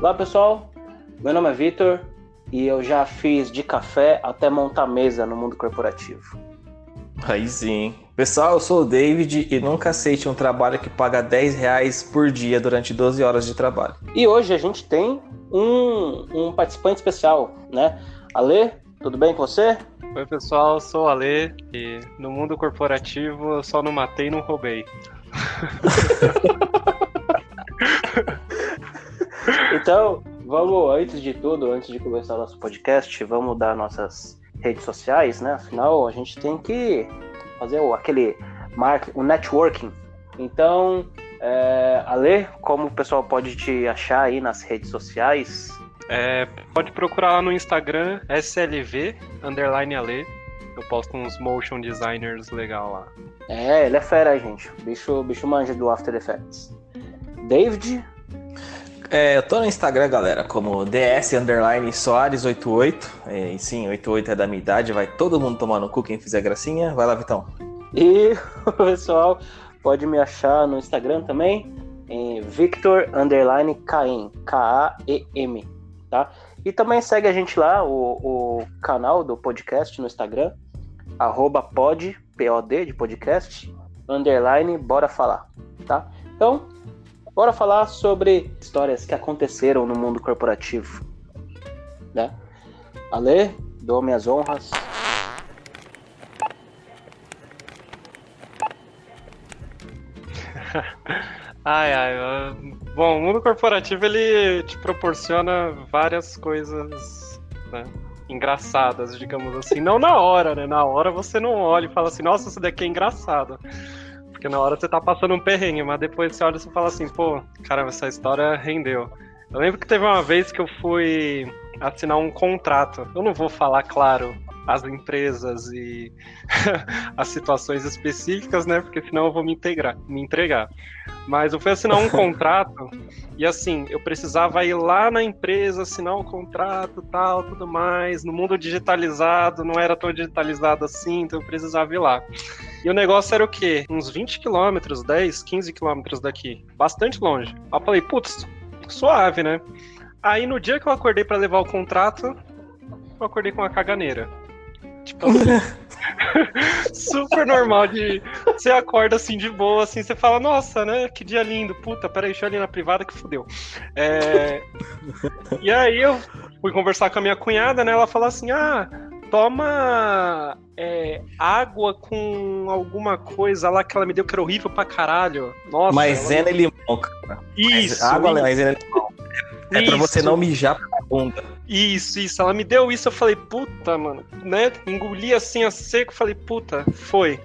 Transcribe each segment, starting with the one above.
Olá pessoal, meu nome é Vitor e eu já fiz de café até montar mesa no mundo corporativo. Aí sim. Pessoal, eu sou o David e nunca aceite um trabalho que paga 10 reais por dia durante 12 horas de trabalho. E hoje a gente tem um, um participante especial, né? Ale, tudo bem com você? Oi pessoal, eu sou o Ale e no mundo corporativo eu só não matei e não roubei. então, vamos, antes de tudo, antes de começar o nosso podcast, vamos dar nossas redes sociais, né? Afinal, a gente tem que fazer o, aquele mark, o networking. Então, é, Ale, como o pessoal pode te achar aí nas redes sociais? É, pode procurar lá no Instagram, SLV, underline Ale. Eu posto uns motion designers legal lá. É, ele é fera, gente. Bicho, bicho manja do After Effects. David? É, eu tô no Instagram, galera, como DS Underline Soares88. É, e sim, 88 é da minha idade, vai todo mundo tomar no cu quem fizer gracinha. Vai lá, Vitão. E o pessoal pode me achar no Instagram também, em Victor Underline Caem, K-A-E-M, tá? E também segue a gente lá, o, o canal do podcast no Instagram, arroba pod, P-O-D de podcast, underline, bora falar, tá? Então, bora falar sobre histórias que aconteceram no mundo corporativo, né? Ale, dou minhas honras. ai, ai. Bom, o mundo corporativo ele te proporciona várias coisas né, engraçadas, digamos assim. Não na hora, né? Na hora você não olha e fala assim, nossa, isso daqui é engraçado. Porque na hora você tá passando um perrengue, mas depois você olha e fala assim, pô, caramba, essa história rendeu. Eu lembro que teve uma vez que eu fui assinar um contrato. Eu não vou falar, claro, as empresas e as situações específicas, né? Porque senão eu vou me, integrar, me entregar. Mas eu fui assinar um contrato e assim, eu precisava ir lá na empresa, assinar um contrato, tal, tudo mais. No mundo digitalizado, não era tão digitalizado assim, então eu precisava ir lá. E o negócio era o quê? Uns 20 quilômetros, 10, 15 quilômetros daqui. Bastante longe. Aí eu falei, putz, suave, né? Aí no dia que eu acordei para levar o contrato, eu acordei com uma caganeira. Tipo, super normal de. Você acorda assim de boa, assim, você fala, nossa, né? Que dia lindo, puta, peraí, deixa eu ali na privada que fudeu. É... E aí eu fui conversar com a minha cunhada, né? Ela falou assim: ah, toma é, água com alguma coisa lá que ela me deu que era horrível pra caralho. Nossa. Maisena ela... e limão, cara. Isso. água, maisena e limão. É isso. pra você não mijar pra bunda. Isso, isso. Ela me deu isso, eu falei, puta, mano, né? Engoli assim a seco, falei, puta, foi.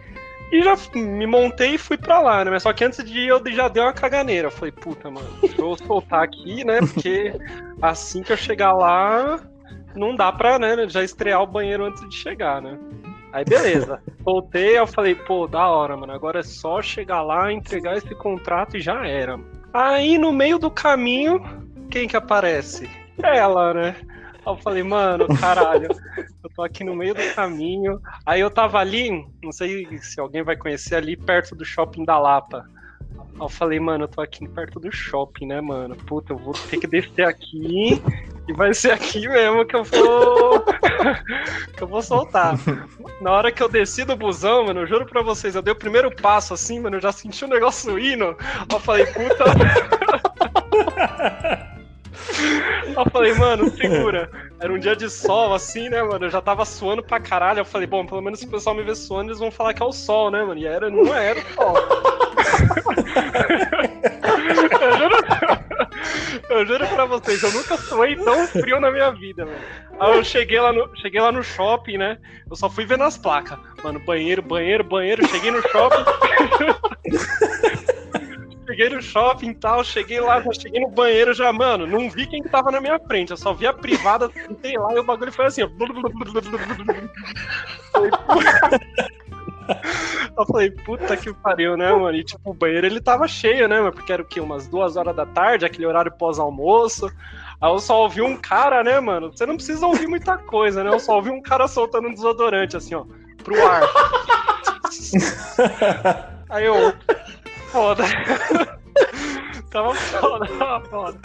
E já me montei e fui pra lá, né? Mas só que antes de ir eu já dei uma caganeira. Eu falei, puta, mano, vou soltar aqui, né? Porque assim que eu chegar lá, não dá pra, né, já estrear o banheiro antes de chegar, né? Aí beleza. Voltei, eu falei, pô, da hora, mano. Agora é só chegar lá, entregar esse contrato e já era. Aí no meio do caminho, quem que aparece? Ela, né? Aí eu falei, mano, caralho, eu tô aqui no meio do caminho. Aí eu tava ali, não sei se alguém vai conhecer, ali perto do shopping da Lapa. Aí eu falei, mano, eu tô aqui perto do shopping, né, mano? Puta, eu vou ter que descer aqui e vai ser aqui mesmo que eu vou. que eu vou soltar. Na hora que eu desci do busão, mano, eu juro pra vocês, eu dei o primeiro passo assim, mano, eu já senti um negócio indo. Eu falei, puta. Eu falei, mano, segura. Era um dia de sol, assim, né, mano? Eu já tava suando pra caralho. Eu falei, bom, pelo menos se o pessoal me ver suando, eles vão falar que é o sol, né, mano? E era, não era o sol. eu, juro, eu juro pra vocês, eu nunca suei tão frio na minha vida, mano. Aí eu cheguei lá, no, cheguei lá no shopping, né? Eu só fui vendo as placas. Mano, banheiro, banheiro, banheiro. Cheguei no shopping. Cheguei no shopping e tal, cheguei lá, já cheguei no banheiro, já, mano, não vi quem tava na minha frente, eu só vi a privada, sentei lá e o bagulho foi assim, ó. Eu falei, puta que pariu, né, mano? E tipo, o banheiro ele tava cheio, né, mano? Porque era o quê? Umas duas horas da tarde, aquele horário pós-almoço. Aí eu só ouvi um cara, né, mano? Você não precisa ouvir muita coisa, né? Eu só ouvi um cara soltando um desodorante, assim, ó, pro ar. Aí eu, foda. Tava foda, tava foda.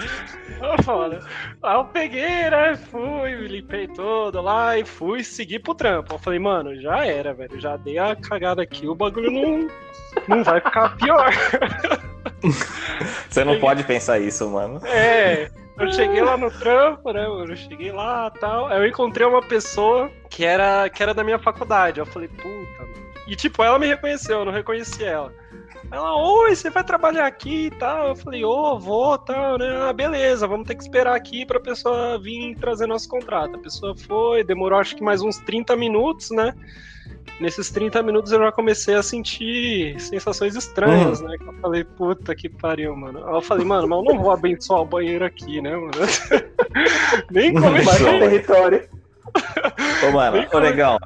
Tava foda. Aí eu peguei, né? Fui, limpei todo lá e fui seguir pro trampo. Eu falei, mano, já era, velho. Já dei a cagada aqui, o bagulho não, não vai ficar pior. Você não pode pensar isso, mano. É, eu cheguei lá no trampo, né, mano? Eu cheguei lá e tal. Aí eu encontrei uma pessoa que era, que era da minha faculdade. Eu falei, puta, mano. E tipo, ela me reconheceu, eu não reconheci ela. Ela, oi, você vai trabalhar aqui e tal? Eu falei, ô, oh, vou, tal, né? Ah, beleza, vamos ter que esperar aqui pra pessoa vir trazer nosso contrato. A pessoa foi, demorou acho que mais uns 30 minutos, né? Nesses 30 minutos eu já comecei a sentir sensações estranhas, uhum. né? Eu falei, puta que pariu, mano. Aí eu falei, mano, mas eu não vou abençoar o banheiro aqui, né, mano? Nem comecei. território. Ô, mano, ô, legal.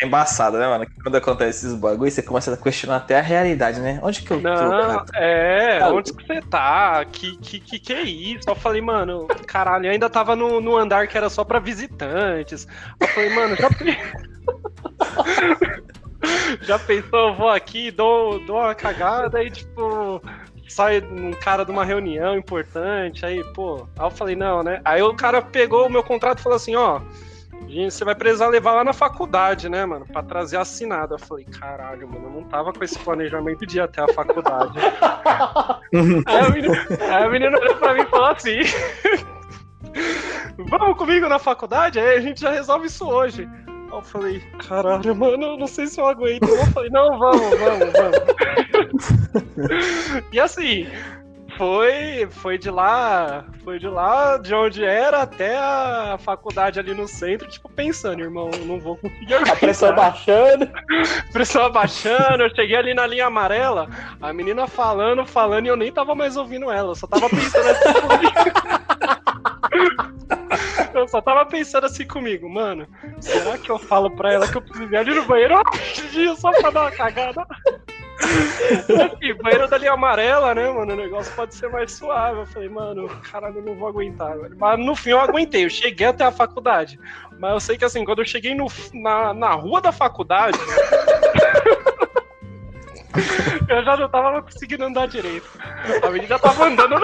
É embaçado, né, mano? Quando acontece esses bagulhos, você começa a questionar até a realidade, né? Onde que eu Não, tô? Cara? É, onde que você tá? Que, que, que, que é isso? Eu falei, mano, caralho, ainda tava no, no andar que era só pra visitantes. Eu falei, mano, já. já pensou, eu vou aqui, dou, dou uma cagada e, tipo, sai um cara de uma reunião importante, aí, pô. Aí eu falei, não, né? Aí o cara pegou o meu contrato e falou assim, ó. Gente, você vai precisar levar lá na faculdade, né, mano? Pra trazer assinado. Eu falei, caralho, mano, eu não tava com esse planejamento de ir até a faculdade. aí, a menina, aí a menina olhou pra mim e falou assim: Vamos comigo na faculdade? Aí a gente já resolve isso hoje. Aí eu falei, caralho, mano, eu não sei se eu aguento. Eu falei, não, vamos, vamos, vamos. e assim, foi, foi de lá, foi de lá, de onde era até a faculdade ali no centro, tipo, pensando, irmão, não vou conseguir A pressão baixando. pressão abaixando, eu cheguei ali na linha amarela, a menina falando, falando, e eu nem tava mais ouvindo ela, eu só tava pensando assim comigo. Eu só tava pensando assim comigo, mano, será que eu falo pra ela que eu preciso ir ali no banheiro só pra dar uma cagada? Assim, banheiro da linha amarela, né, mano? O negócio pode ser mais suave. Eu falei, mano, caralho, eu não vou aguentar. Mas no fim eu aguentei, eu cheguei até a faculdade. Mas eu sei que assim, quando eu cheguei no, na, na rua da faculdade. eu já não tava conseguindo andar direito. A menina tava andando.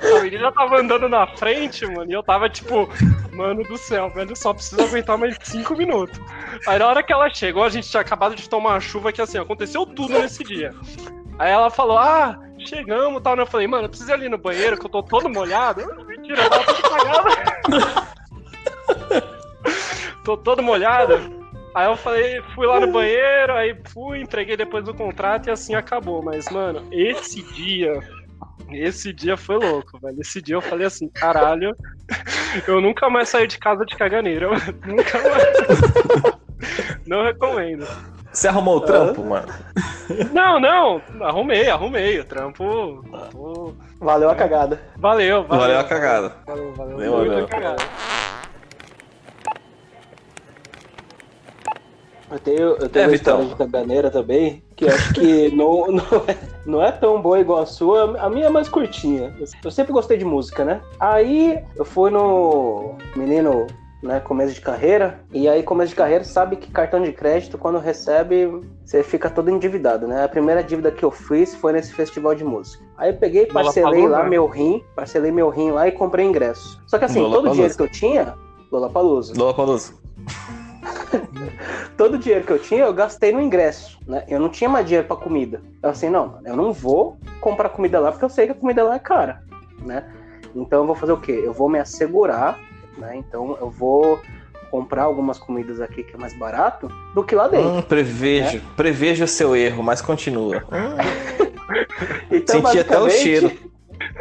A menina tava andando na frente, mano, e eu tava tipo, mano do céu, velho, só preciso aguentar mais 5 minutos. Aí na hora que ela chegou, a gente tinha acabado de tomar uma chuva que assim, aconteceu tudo nesse dia. Aí ela falou, ah, chegamos e tal. Né? Eu falei, mano, eu preciso ir ali no banheiro que eu tô todo molhado. Mentira, eu tava todo tô todo molhado. Aí eu falei, fui lá no banheiro, aí fui, entreguei depois o contrato e assim acabou. Mas, mano, esse dia esse dia foi louco, velho. Esse dia eu falei assim, caralho, eu nunca mais saí de casa de caganeira. nunca mais. Não recomendo. Você arrumou o trampo, mano? Não, não. Arrumei, arrumei. O trampo. Valeu a cagada. Valeu, valeu. Valeu a cagada. Valeu, valeu. valeu, valeu. a cagada. Eu tenho, eu tenho é, uma história de caganeira também, que acho que não, não, é, não é tão boa igual a sua. A minha é mais curtinha. Eu sempre gostei de música, né? Aí eu fui no menino né, começo de carreira. E aí, começo de carreira, sabe que cartão de crédito, quando recebe, você fica todo endividado, né? A primeira dívida que eu fiz foi nesse festival de música. Aí eu peguei, parcelei lá meu rim, parcelei meu rim lá e comprei ingresso. Só que assim, Lola todo o dinheiro que eu tinha, Lola Palusa. Lola Palusa. Todo o dinheiro que eu tinha, eu gastei no ingresso, né? Eu não tinha mais dinheiro para comida. Eu assim, não, eu não vou comprar comida lá porque eu sei que a comida lá é cara, né? Então eu vou fazer o quê? Eu vou me assegurar, né? Então eu vou comprar algumas comidas aqui que é mais barato do que lá dentro. Hum, prevejo, né? prevejo o seu erro, mas continua. então, Senti até o cheiro.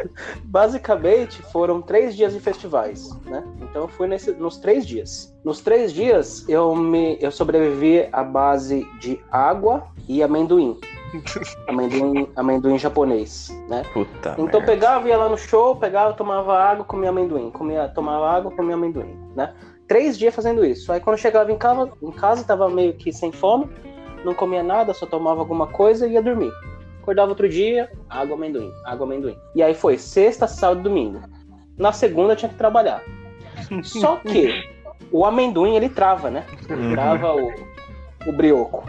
Basicamente, foram três dias de festivais, né? Então eu fui nesse, nos três dias. Nos três dias, eu, me, eu sobrevivi à base de água e amendoim. amendoim, amendoim japonês, né? Puta então merda. pegava, ia lá no show, pegava, tomava água, comia amendoim. Comia, tomava água, comia amendoim, né? Três dias fazendo isso. Aí quando chegava em casa, em casa tava meio que sem fome, não comia nada, só tomava alguma coisa e ia dormir. Acordava outro dia, água, amendoim, água, amendoim. E aí foi sexta, sábado, domingo. Na segunda tinha que trabalhar. Só que o amendoim ele trava, né? Ele uhum. trava o, o brioco.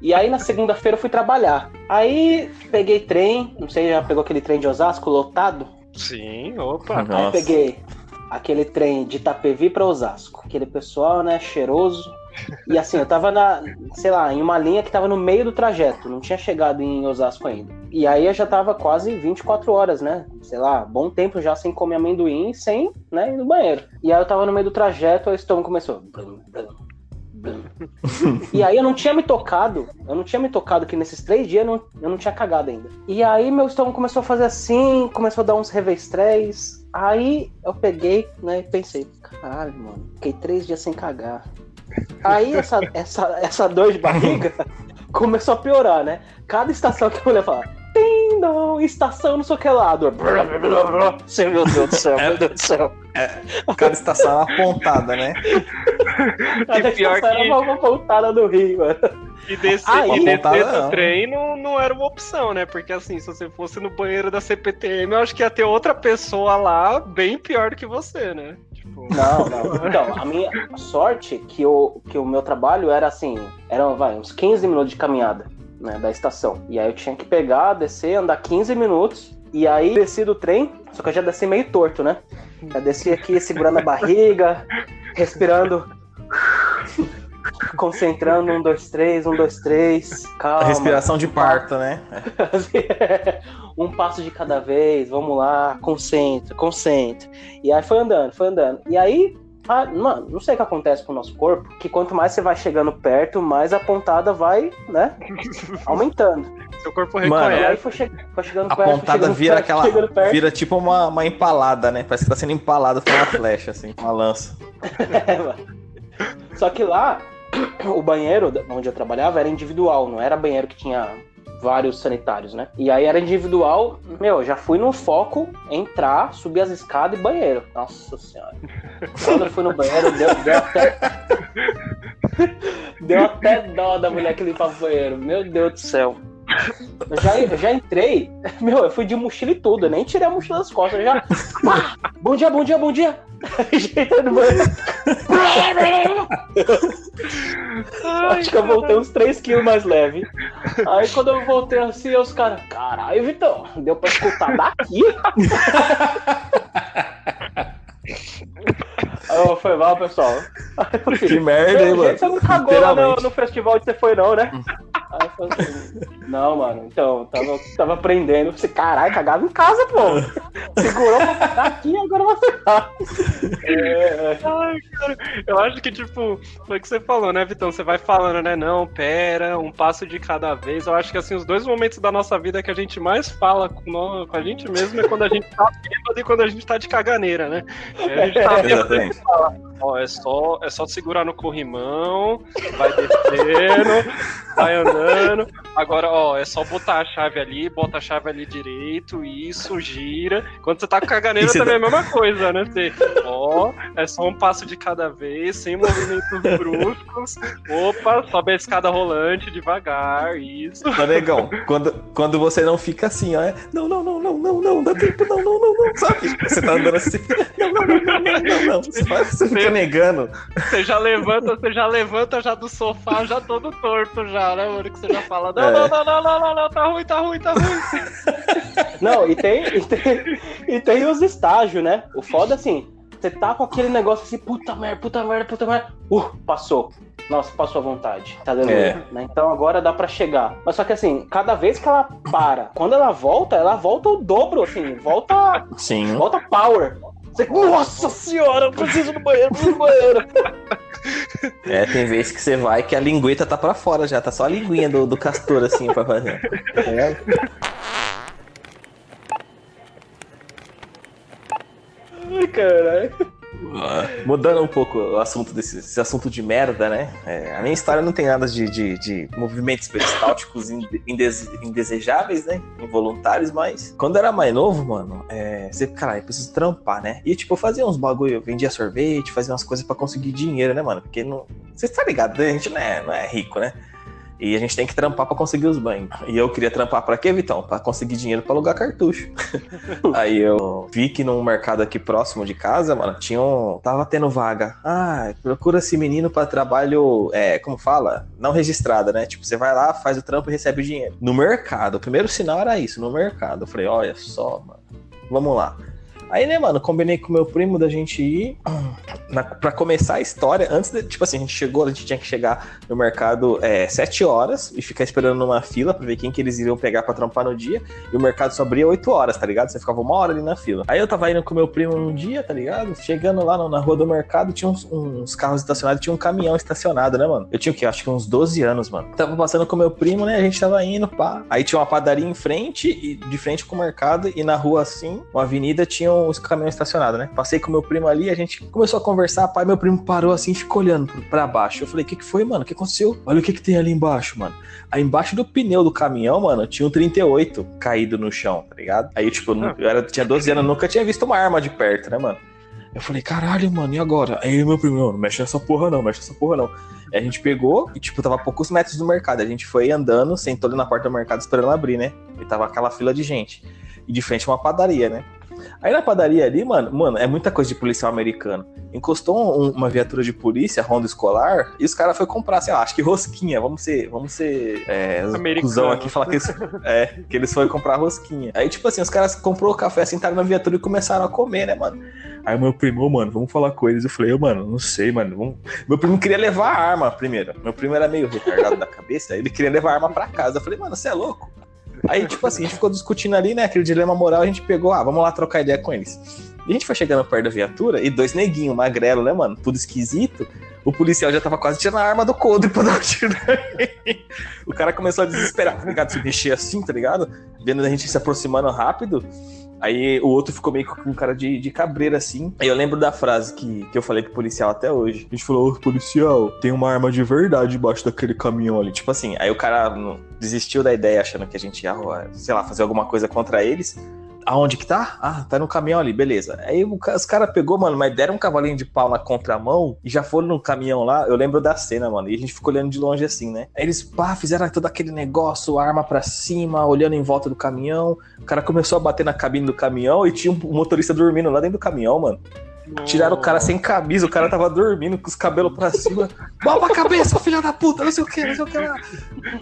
E aí na segunda-feira eu fui trabalhar. Aí peguei trem, não sei, já pegou aquele trem de Osasco lotado? Sim, opa. Nossa. Aí peguei aquele trem de Itapevi pra Osasco. Aquele pessoal, né, cheiroso. E assim, eu tava na, sei lá, em uma linha que tava no meio do trajeto, não tinha chegado em Osasco ainda. E aí eu já tava quase 24 horas, né? Sei lá, bom tempo já sem comer amendoim, sem, né, ir no banheiro. E aí eu tava no meio do trajeto, aí o estômago começou. blum, blum, blum. E aí eu não tinha me tocado, eu não tinha me tocado que nesses três dias eu não, eu não tinha cagado ainda. E aí meu estômago começou a fazer assim, começou a dar uns revestréis. Aí eu peguei, né, e pensei, caralho, mano, fiquei três dias sem cagar. Aí essa, essa, essa dor de barriga começou a piorar, né? Cada estação que eu ia falar, tim dong, estação não sei o que lá, dor. Meu Deus do céu, meu Deus do céu. Cada estação é uma pontada, né? Cada pior estação que- era uma pontada do Rio, mano. E descer, Aí- e descer Pontada não. do trem não, não era uma opção, né? Porque assim, se você fosse no banheiro da CPTM, eu acho que ia ter outra pessoa lá bem pior do que você, né? Não, não. Então, a minha sorte que o, que o meu trabalho era assim, eram vai, uns 15 minutos de caminhada, né, da estação. E aí eu tinha que pegar, descer, andar 15 minutos. E aí desci do trem, só que eu já desci meio torto, né? Já desci aqui segurando a barriga, respirando. Concentrando, um, dois, três, um, dois, três. Calma. A respiração de parto, né? um passo de cada vez, vamos lá, concentra, concentra. E aí foi andando, foi andando. E aí, ah, mano, não sei o que acontece com o nosso corpo, que quanto mais você vai chegando perto, mais a pontada vai, né, aumentando. seu corpo E Mano, aí reconhece. foi, che foi chegando A perto, foi pontada chegando vira perto, aquela. chegando perto. Vira tipo uma, uma empalada, né? Parece que tá sendo empalado com uma flecha, assim, uma lança. É, mano. Só que lá, o banheiro onde eu trabalhava era individual, não era banheiro que tinha vários sanitários, né? E aí era individual, meu, já fui no foco, entrar, subir as escadas e banheiro. Nossa senhora. Quando eu fui no banheiro, deu, deu até. deu até dó da mulher que limpava o banheiro. Meu Deus do céu. Eu já, eu já entrei, meu, eu fui de mochila e tudo, eu nem tirei a mochila das costas, eu já. Pá! Bom dia, bom dia, bom dia! Ai, Acho que eu voltei uns 3 quilos mais leve. Aí quando eu voltei assim, os caras, caralho, Vitão, deu pra escutar daqui? Eu, foi mal, pessoal. Que merda, hein, mano? Você não cagou lá no, no festival que você foi, não, né? Aí eu falei assim, não, mano, então, tava, tava aprendendo. Falei, caralho, cagava em casa, pô. Segurou pra cagar aqui, agora vai ferrar. É, é. Ai, cara, eu acho que, tipo, foi o que você falou, né, Vitão? Você vai falando, né? Não, pera, um passo de cada vez. Eu acho que, assim, os dois momentos da nossa vida que a gente mais fala com a gente mesmo é quando a gente tá bêbado e quando a gente tá de caganeira, né? A gente tá bêbado Exatamente. Ó, é só, é só segurar no corrimão, vai descendo, vai andando. Agora, ó, é só botar a chave ali, bota a chave ali direito, isso, gira. Quando você tá com caganeira E você também é a mesma coisa, né? Você, ó, é só um passo de cada vez, sem movimentos bruscos. Opa, sobe a escada rolante devagar, isso. Ô, negão, quando, quando você não fica assim, ó, é, não, não, não, não, não, não, dá tempo, não, não, não, não, sabe? Você tá andando assim, não, não, não, não, não, não, não. Você, faz, você fica negando. Você já levanta, você já levanta já do sofá, já todo torto já, né, mano? Que você já fala, não, É. não, não, não, não, não, não, tá ruim, tá ruim, tá ruim. Não, e tem, e tem, e tem os estágios, né? O foda assim, você tá com aquele negócio assim, puta merda, puta merda, puta merda. Uh, passou. Nossa, passou à vontade. Tá dando. É. Né? Então agora dá pra chegar. Mas só que assim, cada vez que ela para, quando ela volta, ela volta o dobro, assim, volta. Sim. Volta power. Você, Nossa senhora, eu preciso do banheiro, preciso do banheiro. É, tem vezes que você vai que a lingueta tá pra fora já, tá só a linguinha do, do castor assim pra fazer. É. Ai, caralho. Mudando um pouco o assunto desse esse assunto de merda, né? É, a minha história não tem nada de, de, de movimentos peristálticos inde- indese- indesejáveis, né? Involuntários, mas quando eu era mais novo, mano, é, você, caralho, preciso trampar, né? E tipo, eu fazia uns bagulho, vendia sorvete, fazia umas coisas pra conseguir dinheiro, né, mano? Porque não. Você tá ligado, né? A gente não é, não é rico, né? E a gente tem que trampar pra conseguir os banhos. E eu queria trampar pra quê, Vitão? Pra conseguir dinheiro pra alugar cartucho. Aí eu vi que num mercado aqui próximo de casa, mano, tinha um. Tava tendo vaga. Ah, procura esse menino pra trabalho. É, como fala? Não registrada, né? Tipo, você vai lá, faz o trampo e recebe o dinheiro. No mercado. O primeiro sinal era isso, no mercado. Eu falei, olha só, mano. Vamos lá. Aí, né, mano, combinei com meu primo da gente ir na, pra começar a história. Antes de, tipo assim, a gente chegou, a gente tinha que chegar no mercado é, 7 horas e ficar esperando numa fila pra ver quem que eles iriam pegar pra trampar no dia. E o mercado só abria 8 horas, tá ligado? Você ficava uma hora ali na fila. Aí eu tava indo com meu primo um dia, tá ligado? Chegando lá na rua do mercado, tinha uns, uns, carros estacionados, tinha um caminhão estacionado, né, mano? Eu tinha o quê? Acho que uns 12 anos, mano. Tava passando com meu primo, né? A gente tava indo, pá. Aí tinha uma padaria em frente, e de frente com o mercado, e na rua assim, uma avenida, tinha os caminhões estacionados né? Passei com meu primo ali, a gente começou a conversar, pai, meu primo parou assim, ficou olhando para baixo. Eu falei, o que, que foi, mano? O que aconteceu? Olha o que, que tem ali embaixo, mano. Aí embaixo do pneu do caminhão, mano, tinha um 38 caído no chão, tá ligado? Aí, tipo, eu era, tinha 12 anos, nunca tinha visto uma arma de perto, né, mano? Eu falei, caralho, mano, e agora? Aí meu primo, não mexe nessa porra não, mexe nessa porra não. Aí a gente pegou e, tipo, tava a poucos metros do mercado. A gente foi andando, sentou ali na porta do mercado esperando abrir, né? E tava aquela fila de gente. E de frente uma padaria, né? Aí na padaria ali, mano, mano, é muita coisa de policial americano. Encostou um, uma viatura de polícia, ronda escolar, e os caras foram comprar, sei lá, acho que rosquinha. Vamos ser, vamos ser é, cuzão aqui falar que eles, é, que eles foram comprar rosquinha. Aí, tipo assim, os caras comprou o café, sentaram na viatura e começaram a comer, né, mano? Aí meu primo, mano, vamos falar com eles. Eu falei, oh, mano, não sei, mano. Vamos... Meu primo queria levar a arma primeiro. Meu primo era meio retardado da cabeça, ele queria levar a arma pra casa. Eu falei, mano, você é louco? Aí, tipo assim, a gente ficou discutindo ali, né? Aquele dilema moral, a gente pegou, ah, vamos lá trocar ideia com eles. E a gente foi chegando perto da viatura e dois neguinhos, magrelo, né, mano? Tudo esquisito. O policial já tava quase tirando a arma do coldre pra dar um tiro O cara começou a desesperar, tá ligado? Se mexer assim, tá ligado? Vendo a gente se aproximando rápido. Aí o outro ficou meio com um cara de, de cabreira assim. Aí eu lembro da frase que, que eu falei pro policial até hoje. A gente falou, policial, tem uma arma de verdade debaixo daquele caminhão ali. Tipo assim, aí o cara desistiu da ideia achando que a gente ia, sei lá, fazer alguma coisa contra eles. Aonde que tá? Ah, tá no caminhão ali, beleza. Aí os caras pegou, mano, mas deram um cavalinho de pau na contramão e já foram no caminhão lá. Eu lembro da cena, mano. E a gente ficou olhando de longe assim, né? Aí eles, pá, fizeram todo aquele negócio, arma pra cima, olhando em volta do caminhão. O cara começou a bater na cabine do caminhão e tinha um motorista dormindo lá dentro do caminhão, mano. Tiraram o cara sem camisa, o cara tava dormindo com os cabelos pra cima. Bola a cabeça, filha da puta, não sei o que, não sei o que lá.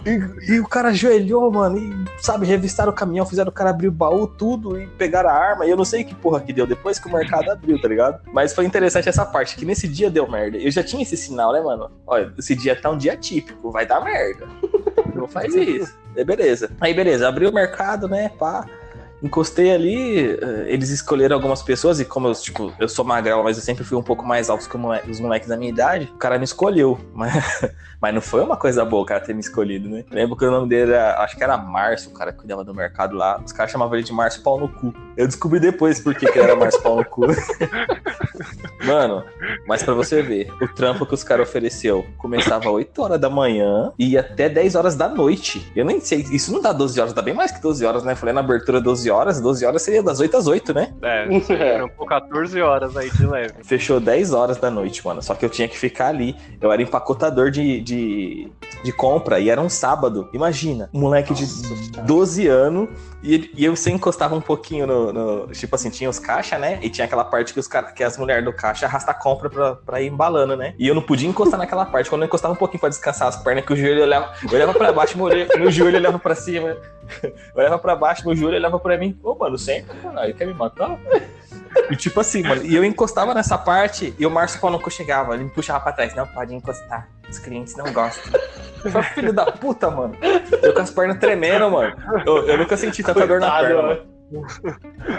E, e, o cara ajoelhou, mano, e, sabe, revistaram o caminhão, fizeram o cara abrir o baú, tudo, e pegaram a arma. E eu não sei que porra que deu depois que o mercado abriu, tá ligado? Mas foi interessante essa parte, que nesse dia deu merda. Eu já tinha esse sinal, né, mano? Olha, esse dia tá um dia típico, vai dar merda. Não faz isso. É beleza. Aí, beleza, abriu o mercado, né, pá. Encostei ali, eh, eles escolheram algumas pessoas, e como eu, tipo, eu sou magrelo, mas eu sempre fui um pouco mais alto que os moleques da minha idade, o cara me escolheu. Mas, mas não foi uma coisa boa o cara ter me escolhido, né? lembro que o nome dele era, acho que era Márcio, o cara que cuidava do mercado lá. Os caras chamavam ele de Márcio Pau no Cu. Eu descobri depois por que, que era Márcio Pau no Cu. Mano, mas para você ver, o trampo que os caras ofereceu começava 8 horas da manhã e ia até 10 horas da noite. Eu nem sei, isso não dá 12 horas, dá bem mais que 12 horas, né? Falei na abertura 12 horas, 12 horas seria das 8 às 8, né? É, eram 14 horas aí de leve. Fechou 10 horas da noite, mano. Só que eu tinha que ficar ali. Eu era empacotador de, de, de compra e era um sábado. Imagina, um moleque Nossa, de cara. 12 anos e, e eu sempre encostava um pouquinho no, no, Tipo assim, tinha os caixa, né? E tinha aquela parte que, os, que as mulheres do caixa arrastam a compra pra, pra ir embalando, né? E eu não podia encostar naquela parte. Quando eu encostava um pouquinho pra descansar as pernas, que o joelho olhava, eu olhava pra baixo, meu, meu joelho olhava pra cima. Eu olhava pra baixo, meu joelho olhava pra mim. Ô, mano, sempre, caralho, quer me matar? E tipo assim, mano, e eu encostava nessa parte e o Márcio Paulo chegava, ele me puxava pra trás. Não, pode encostar. Os clientes não gostam. Eu filho da puta, mano. Eu com as pernas tremendo, mano. Eu, eu nunca senti tanta Coitado, dor na perna, mano.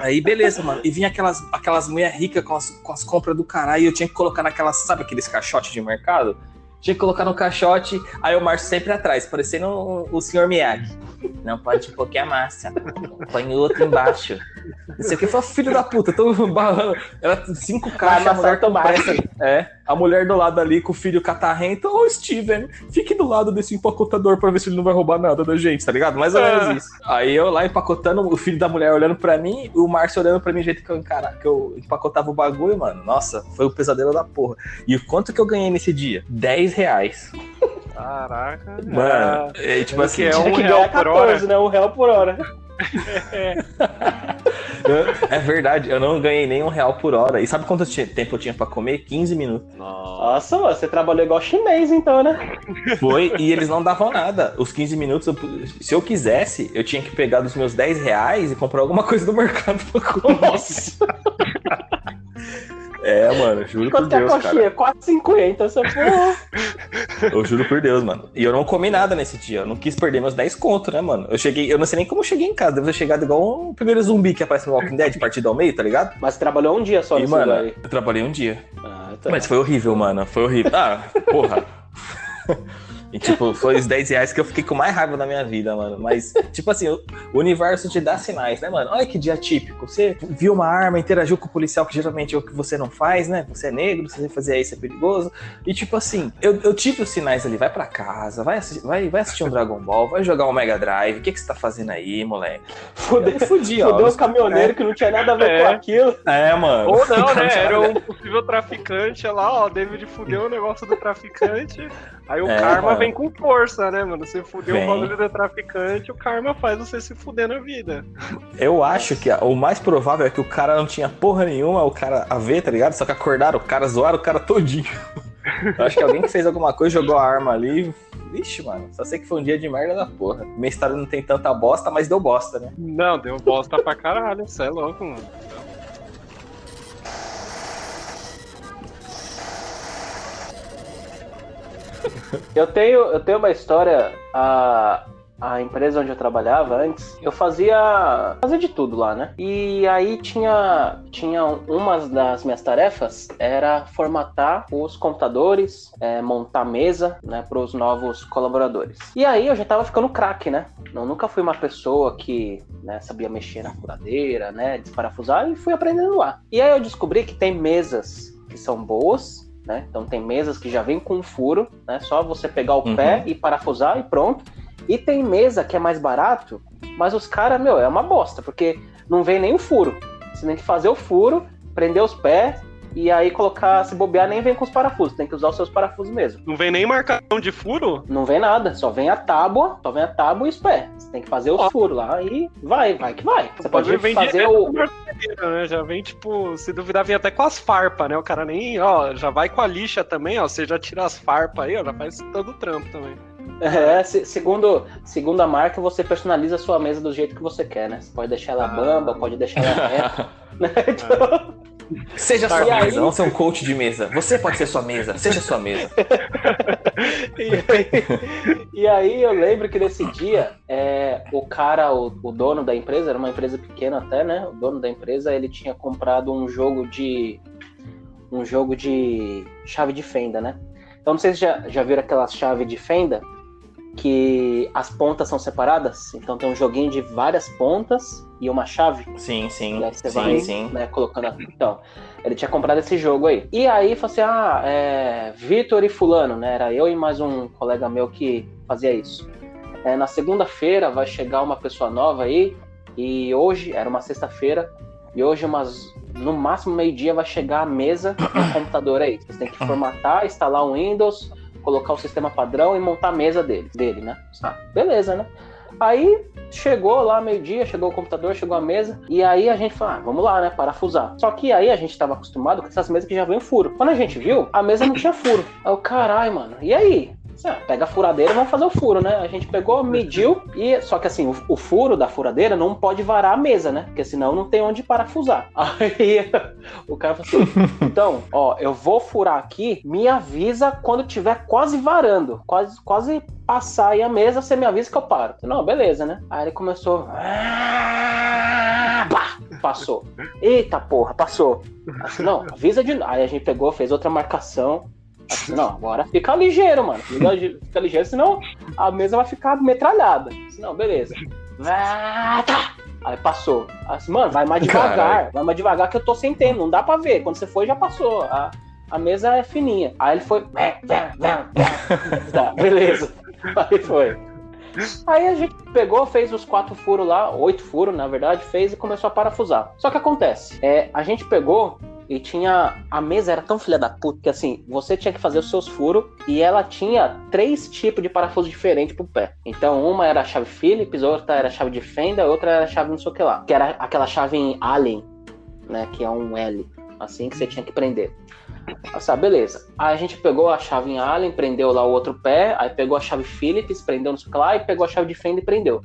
Aí, beleza, mano. E vinha aquelas, aquelas mulher ricas com as, com as compras do caralho. E eu tinha que colocar naquelas, sabe aqueles caixotes de mercado? Tinha que colocar no caixote, aí o Márcio sempre atrás, parecendo o, o senhor Miyagi. Não pode pôr que a massa. Põe outro embaixo. Isso aqui foi filho da puta, tô barrando. Era cinco caixas, a mulher pressa. É, a mulher do lado ali com o filho catarrento. Ô, Steven, fique do lado desse empacotador pra ver se ele não vai roubar nada da gente, tá ligado? Mais ou menos é. isso. Aí eu lá empacotando, o filho da mulher olhando pra mim, e o Márcio olhando pra mim, jeito que eu, encara, que eu empacotava o bagulho, mano. Nossa, foi o pesadelo da porra. E o quanto que eu ganhei nesse dia? 10 reais. Caraca. Mano, é, tipo assim, que é Tinha um que real ganhar por 14, né? Um real por hora. Eu- é verdade, eu não ganhei nem um real por hora. E sabe quanto tempo eu tinha pra comer? 15 minutos. Nossa, você trabalhou igual chinês, então, né? Foi, e eles não davam nada. Os 15 minutos, eu- se eu quisesse, eu tinha que pegar dos meus 10 reais e comprar alguma coisa do mercado pra comer. Nossa, É, mano, juro por quanto que é a Deus, cara. coxinha? 4,50. Você, porra. Eu juro por Deus, mano. E eu não comi nada nesse dia. Eu não quis perder meus 10 conto, né, mano? Eu cheguei, eu não sei nem como eu cheguei em casa. Deve ter chegado igual um primeiro zumbi que aparece no Walking Dead, partido ao meio, tá ligado? Mas você trabalhou um dia só E, nesse mano, lugar eu trabalhei um dia. Ah, tá. Mas foi horrível, mano. Foi horrível. Ah, porra. E, tipo, foi os 10 reais que eu fiquei com mais raiva na minha vida, mano. Mas, tipo assim, o universo te dá sinais, né, mano? Olha que dia típico. Você viu uma arma, interagiu com o policial, que geralmente é o que você não faz, né? Você é negro, se você fazer isso é perigoso. E, tipo assim, eu, eu tive os sinais ali. Vai pra casa, vai assistir, vai, vai assistir um Dragon Ball, vai jogar um Mega Drive. O que, que você tá fazendo aí, moleque? Fudeu, Eu fudi, ó. fudeu os caminhoneiros que não tinha nada a ver É. com aquilo. É, mano. Ou não, né? Era um possível traficante olha lá, ó. David fudeu o negócio do traficante. Aí o É, karma mano. vem com força, né, mano? Você fudeu Vem. o bagulho do traficante, o karma faz você se fuder na vida. Eu acho que o mais provável é que o cara não tinha porra nenhuma, o cara a ver, tá ligado? Só que acordaram o cara, zoaram o cara todinho. Eu acho que alguém que fez alguma coisa, jogou a arma ali. Vixe, mano, só sei que foi um dia de merda da porra. Minha história não tem tanta bosta, mas deu bosta, né? Não, deu bosta pra caralho. Você é louco, mano. Eu tenho, eu tenho uma história. A, a empresa onde eu trabalhava antes, eu fazia, fazia de tudo lá, né? E aí tinha, tinha uma das minhas tarefas era formatar os computadores, é, montar mesa, né, para os novos colaboradores. E aí eu já tava ficando craque, né? Eu nunca fui uma pessoa que né, sabia mexer na furadeira, né, desparafusar e fui aprendendo lá. E aí eu descobri que tem mesas que são boas né? Então tem mesas que já vem com furo, né? Só você pegar o Uhum. pé e parafusar e pronto. E tem mesa que é mais barato, mas os caras, meu, é uma bosta, porque não vem nem o furo. Você tem que fazer o furo, prender os pés e aí colocar, se bobear, nem vem com os parafusos. Tem que usar os seus parafusos mesmo. Não vem nem marcação de furo? Não vem nada, só vem a tábua, só vem a tábua e os pés. Você tem que fazer os Ó. furos lá e vai, vai que vai. Você pode vem fazer o. né? Já vem, tipo, se duvidar, vem até com as farpas, né? O cara nem, ó, já vai com a lixa também, ó. Você já tira as farpas aí, ó, já faz todo o trampo também. É, se- segundo, segundo a marca, você personaliza a sua mesa do jeito que você quer, né? Você pode deixar ela Ah. bamba, pode deixar ela reta. né? Então, Seja sua E aí? mesa, não ser um coach de mesa. Você pode ser sua mesa, seja sua mesa. e, aí, e aí eu lembro que nesse dia, é, o cara, o, o dono da empresa, era uma empresa pequena até, né? O dono da empresa, ele tinha comprado um jogo de. um jogo de chave de fenda, né? Então não sei se já, já viram aquelas chaves de fenda que as pontas são separadas. Então tem um joguinho de várias pontas e uma chave. Sim, sim. E aí você sim, vai, sim. né, colocando. a- Então, ele tinha comprado esse jogo aí. E aí, falou assim: ah, é. Vitor e Fulano, né? Era eu e mais um colega meu que fazia isso. É, na segunda-feira vai chegar uma pessoa nova aí. E hoje, era uma sexta-feira. E hoje, umas. No máximo meio-dia, vai chegar a mesa do computador aí. Você tem que formatar, instalar o Windows, colocar o sistema padrão e montar a mesa dele, dele né? Ah, beleza, né? Aí chegou lá meio-dia, chegou o computador, chegou a mesa, e aí a gente falou, ah, vamos lá, né, parafusar. Só que aí a gente tava acostumado com essas mesas que já vem furo. Quando a gente viu, a mesa não tinha furo. Aí o caralho, mano, e aí? Pega a furadeira e vamos fazer o furo, né? A gente pegou, mediu, e só que assim, o, o furo da furadeira não pode varar a mesa, né? Porque senão não tem onde parafusar. Aí o cara falou assim: então, ó, eu vou furar aqui, me avisa quando tiver quase varando, quase, quase passar aí a mesa, você me avisa que eu paro. Não, beleza, né? Aí ele começou. "Ah, pá", Passou. Eita porra, passou. Assim, não, avisa de novo. Aí a gente pegou, fez outra marcação. Assim, não, agora fica ligeiro, mano. Fica, ligeiro, senão a mesa vai ficar metralhada. Assim, não, beleza. Ah, tá. Aí passou. Assim, mano, vai mais devagar. Caralho. Vai mais devagar que eu tô sem tempo. Não dá pra ver. Quando você foi, já passou. A, a mesa é fininha. Aí ele foi. Tá, beleza. Aí foi. Aí a gente pegou, fez os quatro furos lá, oito furos, na verdade, fez e começou a parafusar. Só que acontece, é, a gente pegou e tinha. A mesa era tão filha da puta que assim, você tinha que fazer os seus furos e ela tinha três tipos de parafuso diferentes pro pé. Então, uma era a chave Phillips, outra era a chave de fenda, outra era a chave não sei o que lá. Que era aquela chave em Allen, né? Que é um L, assim que você tinha que prender. Nossa, beleza. Aí a gente pegou a chave em Allen, prendeu lá o outro pé, aí pegou a chave Phillips, prendeu no lá e pegou a chave de fenda e prendeu.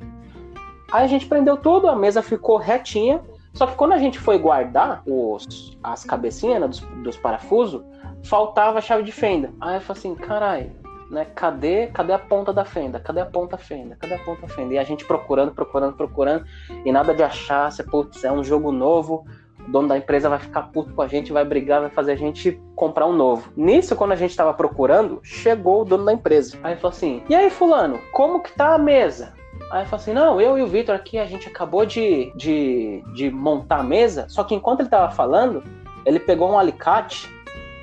Aí a gente prendeu tudo, a mesa ficou retinha. Só que quando a gente foi guardar os, as cabecinhas né, dos, dos parafusos, faltava a chave de fenda. Aí eu falei assim, caralho, né? Cadê, cadê a ponta da fenda? Cadê a ponta fenda? Cadê a ponta fenda? E a gente procurando, procurando, procurando, e nada de achar, se putz, é um jogo novo, o dono da empresa vai ficar puto com a gente, vai brigar, vai fazer a gente comprar um novo. Nisso, quando a gente tava procurando, chegou o dono da empresa. Aí falou assim: E aí, fulano, como que tá a mesa? Aí falou assim: Não, eu e o Vitor aqui, a gente acabou de, de, de montar a mesa. Só que enquanto ele tava falando, ele pegou um alicate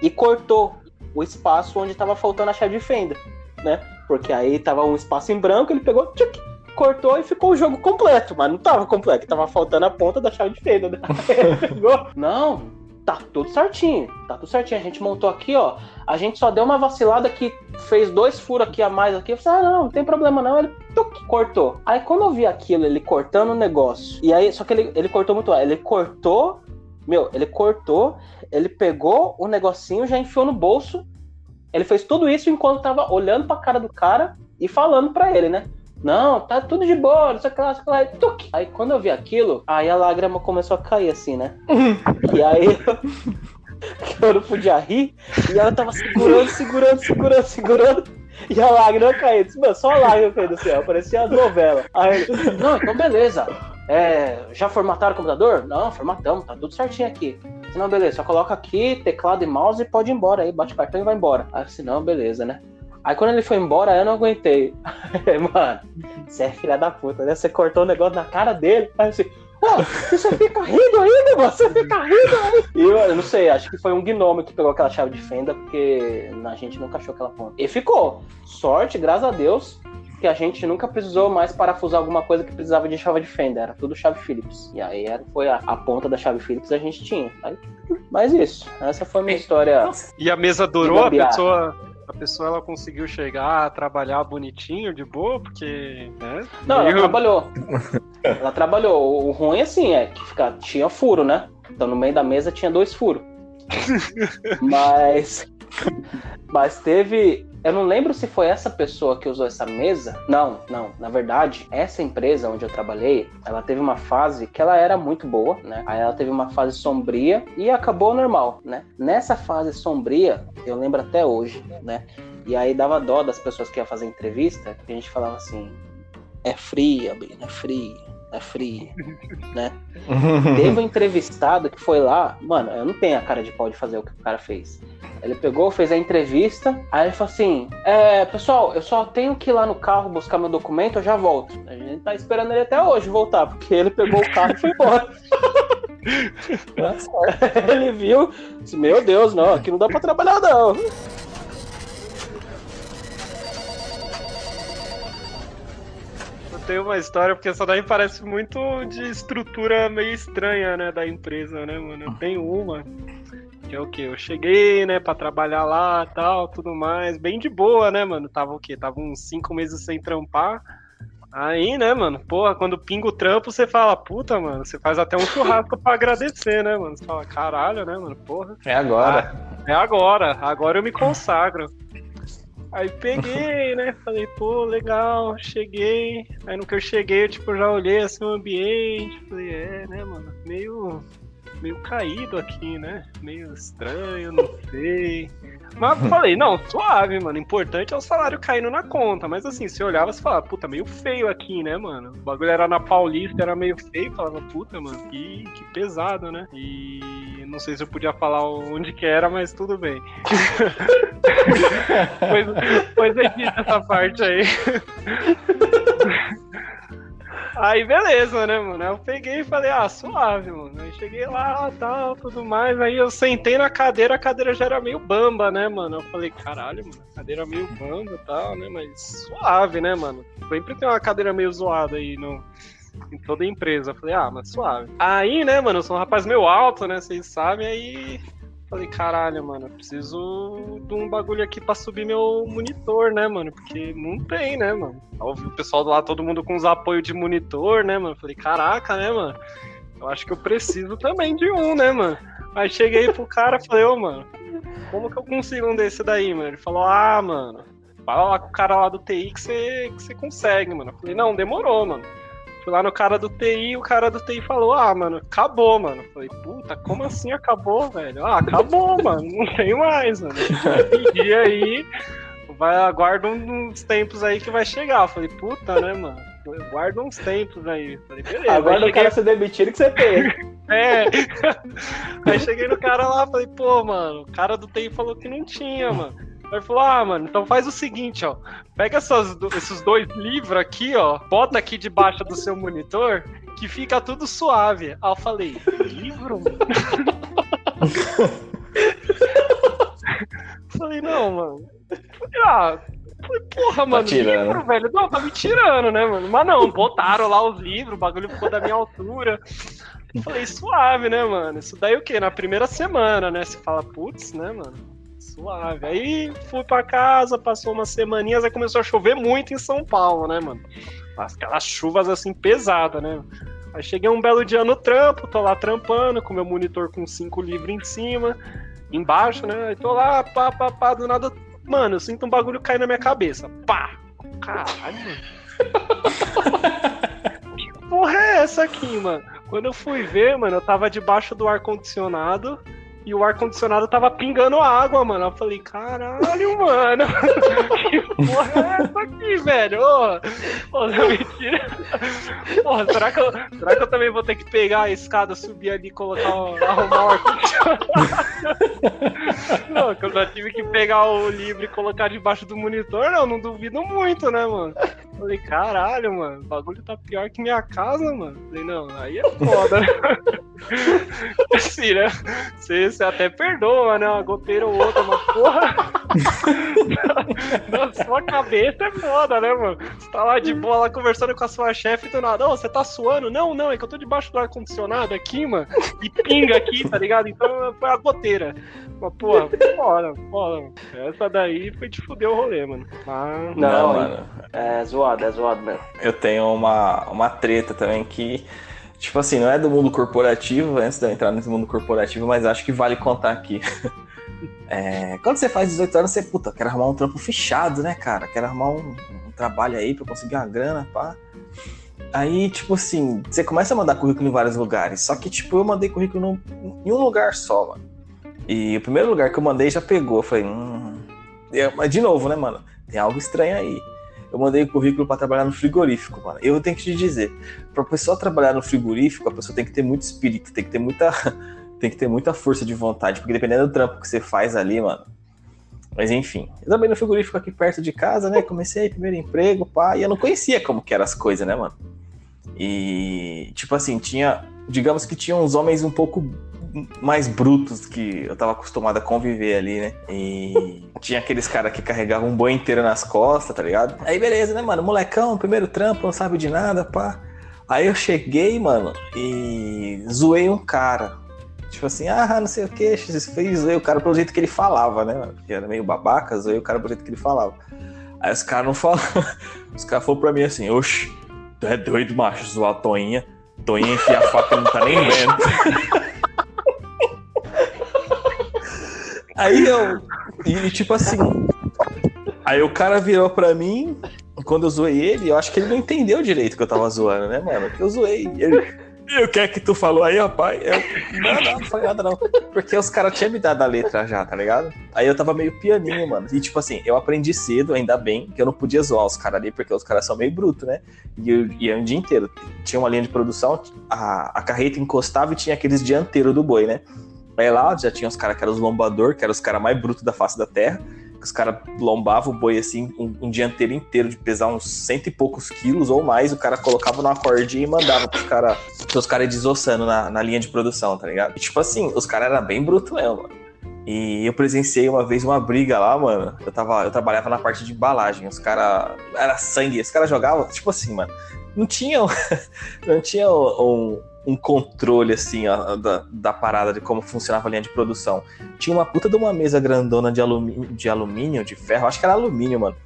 e cortou o espaço onde tava faltando a chave de fenda, né? Porque aí tava um espaço em branco, ele pegou, tchuc, cortou e ficou o jogo completo, mas não tava completo, tava faltando a ponta da chave de fenda. Né? não, tá tudo certinho, tá tudo certinho. A gente montou aqui, ó. A gente só deu uma vacilada que fez dois furos aqui a mais aqui. Eu falei, ah, não, não tem problema não. Ele tuc, cortou. Aí quando eu vi aquilo, ele cortando o negócio, e aí, só que ele, ele cortou muito, ele cortou, meu, ele cortou, ele pegou o negocinho, já enfiou no bolso. Ele fez tudo isso enquanto tava olhando pra cara do cara e falando pra ele, né? Não, tá tudo de boa, não sei o que lá, sei o que lá. Tuc. Aí quando eu vi aquilo, aí a lágrima começou a cair assim, né? e aí eu não podia rir, e ela tava segurando, segurando, segurando, segurando. E a lágrima caiu. Mano, só a lágrima caiu do céu, parecia as novelas. Aí ele, não, então beleza. É, já formataram o computador? Não, formatamos, tá tudo certinho aqui. Não, beleza, só coloca aqui, teclado e mouse e pode ir embora aí, bate cartão e vai embora. Aí eu disse, não, beleza, né? Aí quando ele foi embora, eu não aguentei. Mano, você é filha da puta, né? Você cortou o negócio na cara dele. Aí assim, oh, você fica rindo ainda, mano? Você fica rindo aí. E eu, eu, não sei, acho que foi um gnomo que pegou aquela chave de fenda, porque a gente nunca achou aquela ponta. E ficou. Sorte, graças a Deus, que a gente nunca precisou mais parafusar alguma coisa que precisava de chave de fenda. Era tudo chave Phillips. E aí era, foi a, a ponta da chave Phillips a gente tinha. Aí, mas isso. Essa foi a minha história. E a mesa durou, a pessoa a pessoa ela conseguiu chegar, trabalhar bonitinho, de boa, porque. Né? Não, ela trabalhou. ela trabalhou. O ruim, assim, é que fica, tinha furo, né? Então no meio da mesa tinha dois furos. mas. Mas teve. Eu não lembro se foi essa pessoa que usou essa mesa. Não, não. Na verdade, essa empresa onde eu trabalhei, ela teve uma fase que ela era muito boa, né? Aí ela teve uma fase sombria e acabou normal, né? Nessa fase sombria, eu lembro até hoje, né? E aí dava dó das pessoas que iam fazer entrevista, que a gente falava assim: é fria, Brina, é fria é frio, né? Teve um entrevistado que foi lá, mano, eu não tenho a cara de pau de fazer o que o cara fez. Ele pegou, fez a entrevista, aí ele falou assim: é, pessoal, eu só tenho que ir lá no carro buscar meu documento, eu já volto. A gente tá esperando ele até hoje voltar, porque ele pegou o carro e foi embora. ele viu, disse, meu Deus, não, aqui não dá pra trabalhar, não. Tem uma história, porque essa daí parece muito de estrutura meio estranha, né, da empresa, né, mano? Eu tenho uma, que é o quê? Eu cheguei, né, pra trabalhar lá tal, tudo mais, bem de boa, né, mano? Tava o quê? Tava uns cinco meses sem trampar. Aí, né, mano, porra, quando pinga o trampo, você fala, puta, mano, você faz até um churrasco pra agradecer, né, mano? Você fala, caralho, né, mano, porra. É agora. Ah, é agora, agora eu me consagro. Aí peguei, né? Falei, pô, legal, cheguei. Aí no que eu cheguei, eu tipo, já olhei assim o ambiente. Falei, é, né, mano? Meio. Meio caído aqui, né? Meio estranho, não sei. Mas falei, não, suave, mano. Importante é o salário caindo na conta. Mas assim, se olhava, você falava, puta, meio feio aqui, né, mano? O bagulho era na Paulista, era meio feio. Falava, puta, mano, que, que pesado, né? E não sei se eu podia falar onde que era, mas tudo bem. pois, pois edita essa parte aí. Aí beleza, né, mano? Eu peguei e falei, ah, suave, mano. Aí cheguei lá, tal, tudo mais. Aí eu sentei na cadeira, a cadeira já era meio bamba, né, mano? Eu falei, caralho, mano, cadeira meio bamba e tal, né? Mas suave, né, mano? Sempre tem uma cadeira meio zoada aí no, em toda empresa. Eu falei, ah, mas suave. Aí, né, mano, eu sou um rapaz meio alto, né? Vocês sabem, aí Falei, caralho, mano, preciso de um bagulho aqui pra subir meu monitor, né, mano? Porque não tem, né, mano? Ouvi o pessoal lá, todo mundo com os apoios de monitor, né, mano? Falei, caraca, né, mano? Eu acho que eu preciso também de um, né, mano? Aí cheguei pro cara falei, ô, mano, como que eu consigo um desse daí, mano? Ele falou, ah, mano, fala lá com o cara lá do TI que você, que você consegue, mano. Eu falei, não, demorou, mano. Fui lá no cara do TI, o cara do TI falou: Ah, mano, acabou, mano. Falei, puta, como assim acabou, velho? Ah, acabou, mano, não tem mais, mano. Pedi aí, vai, aguarda uns tempos aí que vai chegar. Falei, puta, né, mano? Guarda uns tempos aí. Falei, beleza. Aguarda o cara ser demitido que você tem. é. Aí cheguei no cara lá, falei, pô, mano, o cara do TI falou que não tinha, mano. Aí falou: Ah, mano, então faz o seguinte, ó. Pega essas, esses dois livros aqui, ó. Bota aqui debaixo do seu monitor, que fica tudo suave. Aí eu falei: Livro? falei: Não, mano. Ah. Falei, porra, mano, tá livro, velho. Não, tá me tirando, né, mano? Mas não, botaram lá os livros, o bagulho ficou da minha altura. Falei, suave, né, mano? Isso daí o quê? Na primeira semana, né? Você fala, putz, né, mano? Suave. Aí fui pra casa, passou umas semaninhas, aí começou a chover muito em São Paulo, né, mano? Aquelas chuvas assim pesadas, né? Aí cheguei um belo dia no trampo, tô lá trampando, com meu monitor com cinco livros em cima, embaixo, né? Aí tô lá, pá, pá, pá, do nada. Mano, eu sinto um bagulho cair na minha cabeça. Pá! Caralho! que porra é essa aqui, mano? Quando eu fui ver, mano, eu tava debaixo do ar-condicionado e o ar-condicionado tava pingando água, mano. Eu falei, caralho, mano. que porra é essa aqui, velho? Ô, ô, não, mentira. Porra, será que, eu, será que eu também vou ter que pegar a escada, subir ali e colocar, arrumar o ar-condicionado? não, que eu já tive que pegar o livro e colocar debaixo do monitor, não, não duvido muito, né, mano? Falei, caralho, mano, o bagulho tá pior que minha casa, mano. Falei, não, aí é foda, né? assim, né? Você você até perdoa, né? Uma goteira ou outra, mas porra. na, sua cabeça é foda, né, mano? Você tá lá de boa, lá conversando com a sua chefe do nada. Ô, oh, você tá suando? Não, não, é que eu tô debaixo do ar-condicionado aqui, mano. E pinga aqui, tá ligado? Então foi a goteira. Mas, porra, foda, foda. Mano. Essa daí foi de fuder o rolê, mano. Ah, não, não, mano. É zoado, é zoado mesmo. Eu tenho uma, uma treta também que. Tipo assim, não é do mundo corporativo, antes de eu entrar nesse mundo corporativo, mas acho que vale contar aqui. É, quando você faz 18 anos, você, puta, quero arrumar um trampo fechado, né, cara? Quero arrumar um, um trabalho aí pra conseguir uma grana, pá. Aí, tipo assim, você começa a mandar currículo em vários lugares. Só que, tipo, eu mandei currículo em um lugar só, mano. E o primeiro lugar que eu mandei já pegou. Eu falei, hum. Mas de novo, né, mano? Tem algo estranho aí eu mandei currículo para trabalhar no frigorífico, mano. Eu tenho que te dizer, para pessoa trabalhar no frigorífico, a pessoa tem que ter muito espírito, tem que ter muita tem que ter muita força de vontade, porque dependendo do trampo que você faz ali, mano. Mas enfim, eu também no frigorífico aqui perto de casa, né? Comecei primeiro emprego, pá, e eu não conhecia como que eram as coisas, né, mano? E tipo assim, tinha, digamos que tinha uns homens um pouco mais brutos que eu tava acostumado a conviver ali, né? E tinha aqueles caras que carregavam um boi inteiro nas costas, tá ligado? Aí beleza, né, mano? Molecão, primeiro trampo, não sabe de nada, pá. Aí eu cheguei, mano, e zoei um cara. Tipo assim, ah, não sei o que, fez zoei o cara pelo jeito que ele falava, né? Porque era meio babaca, zoei o cara pelo jeito que ele falava. Aí os caras não falam. Os caras falaram pra mim assim, oxe, tu é doido, macho, zoar a Toinha. Toinha enfia a faca não tá nem vendo. Aí eu. E tipo assim. Aí o cara virou pra mim, quando eu zoei ele, eu acho que ele não entendeu direito que eu tava zoando, né, mano? Que eu zoei. Ele. E o que é que tu falou aí, rapaz? Eu, não, não, não foi nada, não. Porque os caras tinham me dado a letra já, tá ligado? Aí eu tava meio pianinho, mano. E tipo assim, eu aprendi cedo, ainda bem, que eu não podia zoar os caras ali, porque os caras são meio brutos, né? E eu ia o dia inteiro. Tinha uma linha de produção, a, a carreta encostava e tinha aqueles dianteiros do boi, né? Aí lá já tinha os caras que eram os lombador, que eram os caras mais brutos da face da terra. Os caras lombavam o boi assim um, um dianteiro inteiro de pesar uns cento e poucos quilos ou mais. O cara colocava numa cordinha e mandava pros caras os caras desossando na, na linha de produção, tá ligado? E, tipo assim, os caras eram bem brutos mesmo, mano. E eu presenciei uma vez uma briga lá, mano. Eu, tava, eu trabalhava na parte de embalagem. Os caras. Era sangue. Os caras jogavam. Tipo assim, mano. Não tinha, não tinha um, um controle, assim, ó, da, da parada de como funcionava a linha de produção. Tinha uma puta de uma mesa grandona de alumínio, de alumínio, de ferro. Acho que era alumínio, mano.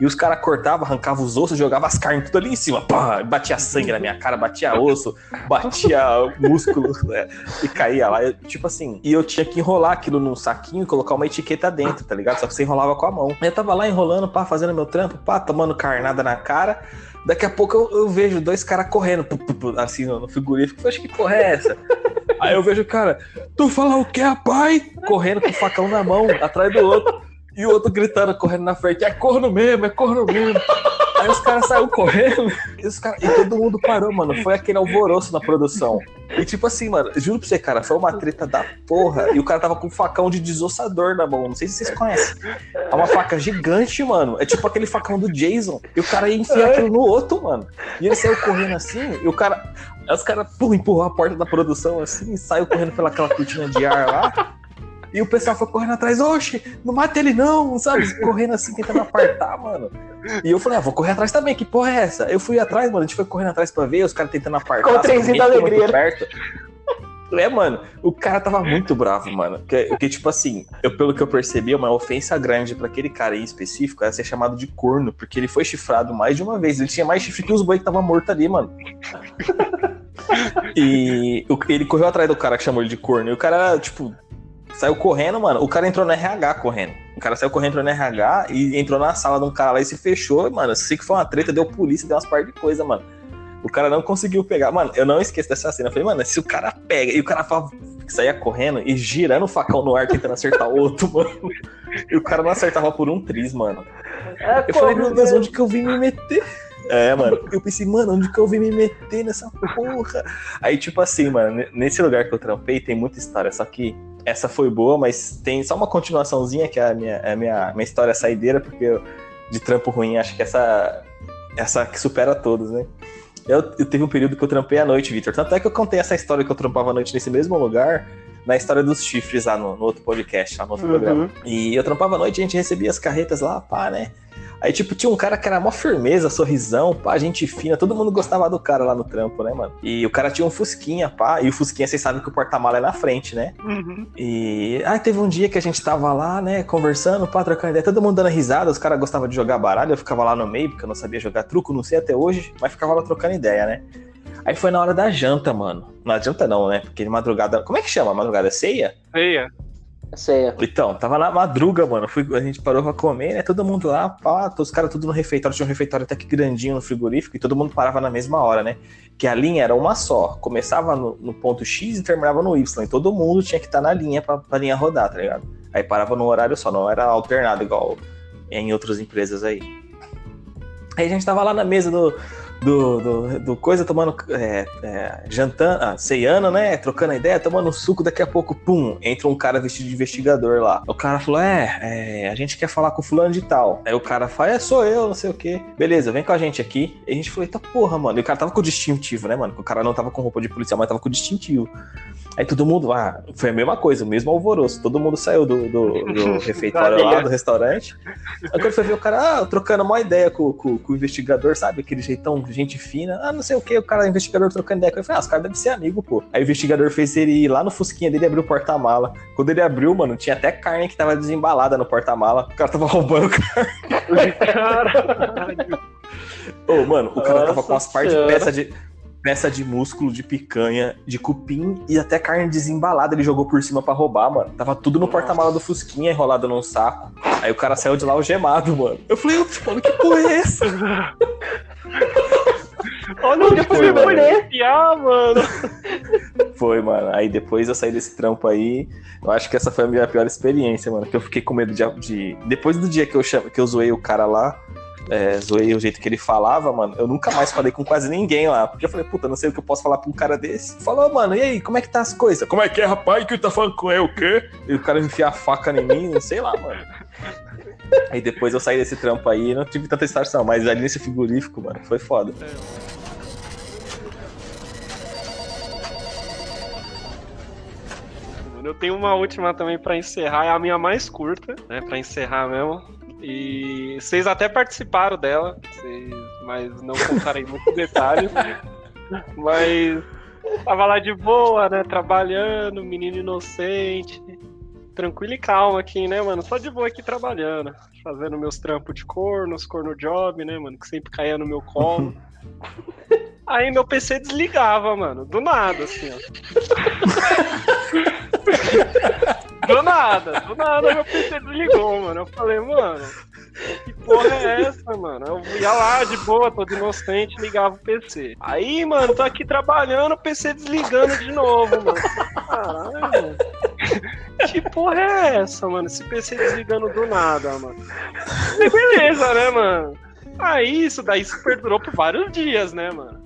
E os caras cortavam, arrancavam os ossos, jogavam as carnes tudo ali em cima. Pá, batia sangue na minha cara, batia osso, batia músculo né? e caía lá. Eu, tipo assim, e eu tinha que enrolar aquilo num saquinho e colocar uma etiqueta dentro, tá ligado? Só que você enrolava com a mão. Eu tava lá enrolando, pá, fazendo meu trampo, pá, tomando carnada na cara. Daqui a pouco eu, eu vejo dois caras correndo, assim, no, no frigorífico. Acho que porra é essa? Aí eu vejo o cara, tu fala o que, pai? Correndo com o facão na mão, atrás do outro. E o outro gritando, correndo na frente, é corno mesmo, é corno mesmo. Aí os caras saíram correndo e, os cara... e todo mundo parou, mano. Foi aquele alvoroço na produção. E tipo assim, mano, juro pra você, cara, foi uma treta da porra. E o cara tava com um facão de desossador na mão. Não sei se vocês conhecem. É uma faca gigante, mano. É tipo aquele facão do Jason. E o cara ia enfiar aquilo no outro, mano. E ele saiu correndo assim, e o cara. Aí os caras empurrou a porta da produção assim, e saiu correndo pelaquela cortina de ar lá. E o pessoal foi correndo atrás, oxe, não mata ele não, sabe? Correndo assim, tentando apartar, mano. E eu falei, ah, vou correr atrás também, que porra é essa? Eu fui atrás, mano, a gente foi correndo atrás pra ver, os caras tentando apartar. Com o trenzinho da alegria. Né? Perto. É, mano, o cara tava muito bravo, mano. Porque, porque, tipo assim, eu, pelo que eu percebi, uma ofensa grande para aquele cara em específico era ser chamado de corno, porque ele foi chifrado mais de uma vez. Ele tinha mais chifre que os boi que tava morto ali, mano. e ele correu atrás do cara que chamou ele de corno. E o cara, tipo, saiu correndo, mano. O cara entrou no RH correndo. O cara saiu correndo, entrou no RH e entrou na sala de um cara lá e se fechou. Mano, sei que foi uma treta, deu polícia, deu umas par de coisa, mano. O cara não conseguiu pegar. Mano, eu não esqueço dessa cena. Eu falei, mano, se o cara pega e o cara saía correndo e girando o facão no ar tentando acertar o outro, mano. E o cara não acertava por um triz, mano. É, eu falei, meu Deus, onde que eu vim me meter? É, mano. Eu pensei, mano, onde que eu vim me meter nessa porra? Aí, tipo assim, mano, nesse lugar que eu trampei tem muita história, só que essa foi boa, mas tem só uma continuaçãozinha, que é a minha, é a minha, minha história saideira, porque eu, de trampo ruim, acho que essa, essa que supera todos, né? Eu, eu teve um período que eu trampei à noite, Victor. Tanto é que eu contei essa história que eu trampava à noite nesse mesmo lugar, na história dos chifres lá no, no outro podcast, lá no outro uhum. programa. E eu trampava à noite, a gente recebia as carretas lá, pá, né? Aí, tipo, tinha um cara que era mó firmeza, sorrisão, pá, gente fina, todo mundo gostava do cara lá no trampo, né, mano? E o cara tinha um Fusquinha, pá, e o Fusquinha, vocês sabem que o porta-mala é na frente, né? Uhum. E aí teve um dia que a gente tava lá, né, conversando, pá, trocando ideia, todo mundo dando risada, os caras gostavam de jogar baralho, eu ficava lá no meio, porque eu não sabia jogar truco, não sei até hoje, mas ficava lá trocando ideia, né? Aí foi na hora da janta, mano. Não janta não, né? Porque de madrugada. Como é que chama? Madrugada ceia? Ceia. Ceia. Então, tava na madruga, mano. Fui, a gente parou pra comer, né? Todo mundo lá, pá, os caras tudo no refeitório. Tinha um refeitório até que grandinho no frigorífico e todo mundo parava na mesma hora, né? Que a linha era uma só. Começava no, no ponto X e terminava no Y. E todo mundo tinha que estar tá na linha pra, pra linha rodar, tá ligado? Aí parava no horário só, não era alternado igual em outras empresas aí. Aí a gente tava lá na mesa do, do, do, do coisa, tomando é, é, jantando, ah, ceiano, né? Trocando ideia, tomando suco, daqui a pouco, pum, entra um cara vestido de investigador lá. O cara falou: é, é, a gente quer falar com o fulano de tal. Aí o cara fala: é, sou eu, não sei o quê. Beleza, vem com a gente aqui. E a gente falou: eita porra, mano. E o cara tava com o distintivo, né, mano? O cara não tava com roupa de policial, mas tava com o distintivo. Aí todo mundo, ah, foi a mesma coisa, o mesmo alvoroço. Todo mundo saiu do, do, do refeitório lá, do restaurante. Aí quando foi ver o cara, ah, trocando uma ideia com, com, com, o investigador, sabe? Aquele jeitão, gente fina. Ah, não sei o que, o cara, o investigador trocando ideia. Eu falei, ah, os caras devem ser amigo, pô. Aí o investigador fez ele ir lá no fusquinha dele e abriu o porta-mala. Quando ele abriu, mano, tinha até carne que tava desembalada no porta-mala. O cara tava roubando carne. Caralho. Ô, mano, o cara Nossa tava com as partes peças de peça de músculo de picanha, de cupim e até carne desembalada ele jogou por cima para roubar, mano. Tava tudo no porta-mala do Fusquinha enrolado num saco. Aí o cara saiu de lá algemado, mano. Eu falei, mano, que porra é essa? Olha onde foi, mano. mano. Foi, mano. Aí depois eu saí desse trampo aí. Eu acho que essa foi a minha pior experiência, mano. Que eu fiquei com medo de. de... Depois do dia que eu, cham... que eu zoei o cara lá, é, zoei o jeito que ele falava, mano, eu nunca mais falei com quase ninguém lá. Porque eu falei, puta, não sei o que eu posso falar pra um cara desse. Falou, mano, e aí, como é que tá as coisas? Como é que é, rapaz? Que tá falando com ele, o quê? E o cara enfiar a faca em mim, não sei lá, mano. Aí depois eu saí desse trampo aí e não tive tanta estação, mas ali nesse frigorífico, mano, foi foda. É. Eu tenho uma última também pra encerrar, é a minha mais curta, né? Pra encerrar mesmo. E vocês até participaram dela, mas não contarei muitos detalhes. Mas tava lá de boa, né? Trabalhando, menino inocente. Tranquilo e calmo aqui, né, mano? Só de boa aqui trabalhando. Fazendo meus trampos de corno, os corno job, né, mano? Que sempre caía no meu colo. Aí meu PC desligava, mano. Do nada, assim, ó. do nada, do nada meu PC desligou, mano. Eu falei, mano, que porra é essa, mano? Eu ia lá de boa, todo inocente, ligava o PC. Aí, mano, tô aqui trabalhando, o PC desligando de novo, mano. Caralho, mano. Que porra é essa, mano? Esse PC desligando do nada, mano. E beleza, né, mano? Aí isso daí se perdurou por vários dias, né, mano?